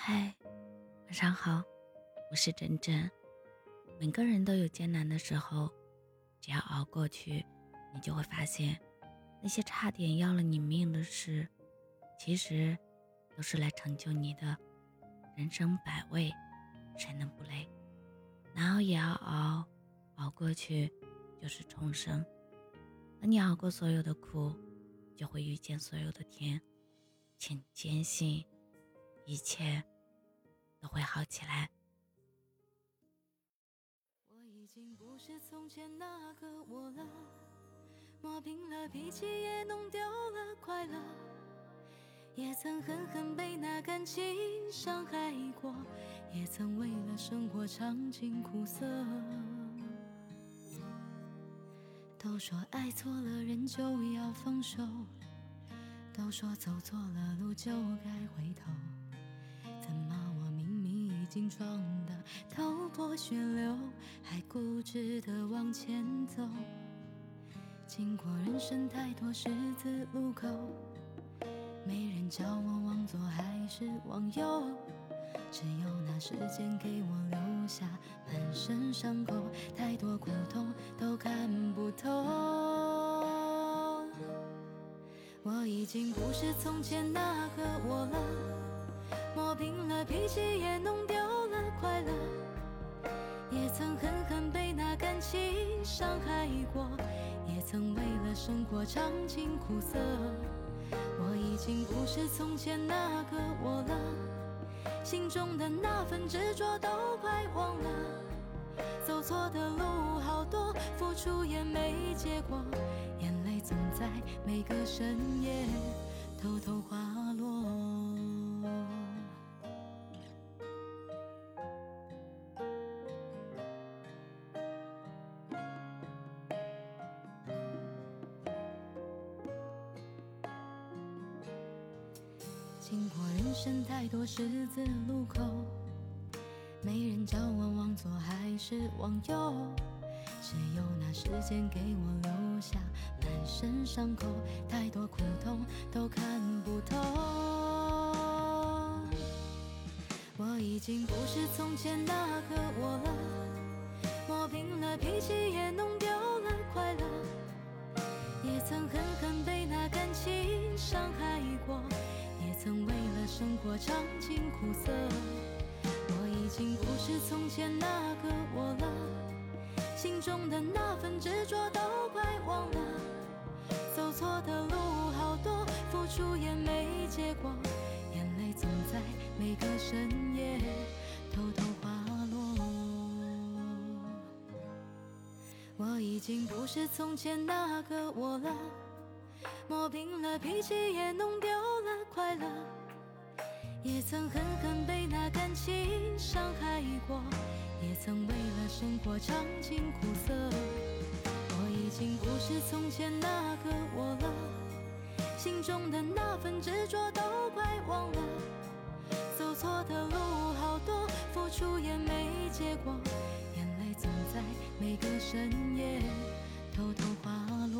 嗨，晚上好，我是真真。每个人都有艰难的时候，只要熬过去，你就会发现，那些差点要了你命的事，其实都是来成就你的。人生百味，谁能不累？难熬也要熬，熬过去就是重生。等你熬过所有的苦，就会遇见所有的甜。请坚信，一切都会好起来。我已经不是从前那个我了，磨平了脾气，也弄丢了快乐，也曾狠狠被那感情伤害过，也曾为了生活尝尽苦涩。都说爱错了人就要放手。都说走错了路就该回头，已经撞得头破血流，还固执地往前走？经过人生太多十字路口，没人教我往左还是往右，只有那时间给我留下满身伤口，太多苦痛都看不透。我已经不是从前那个我了，磨平了脾气，也弄丢了快乐，也曾狠狠被那感情伤害过，也曾为了生活尝尽苦涩。我已经不是从前那个我了，心中的那份执着都快忘了，走错的路好多，付出也没结果。眼泪总在每个深夜偷偷滑落。经过人生太多十字路口，没人教我往左还是往右。只有那时间给我留下满身伤口，太多苦痛都看不透。我已经不是从前那个我了，磨平了脾气，也弄丢了快乐，也曾狠狠被那感情伤害过，曾为了生活尝尽苦涩。我已经不是从前那个我了。心中的那份执着都快忘了，走错的路好多，付出也没结果，眼泪总在每个深夜偷偷滑落。我已经不是从前那个我了，磨平了脾气，也弄丢了快乐，也曾狠狠被那感情伤害过。也曾为了生活尝尽苦涩，我已经不是从前那个我了，心中的那份执着都快忘了，走错的路好多，付出也没结果，眼泪总在每个深夜偷偷滑落。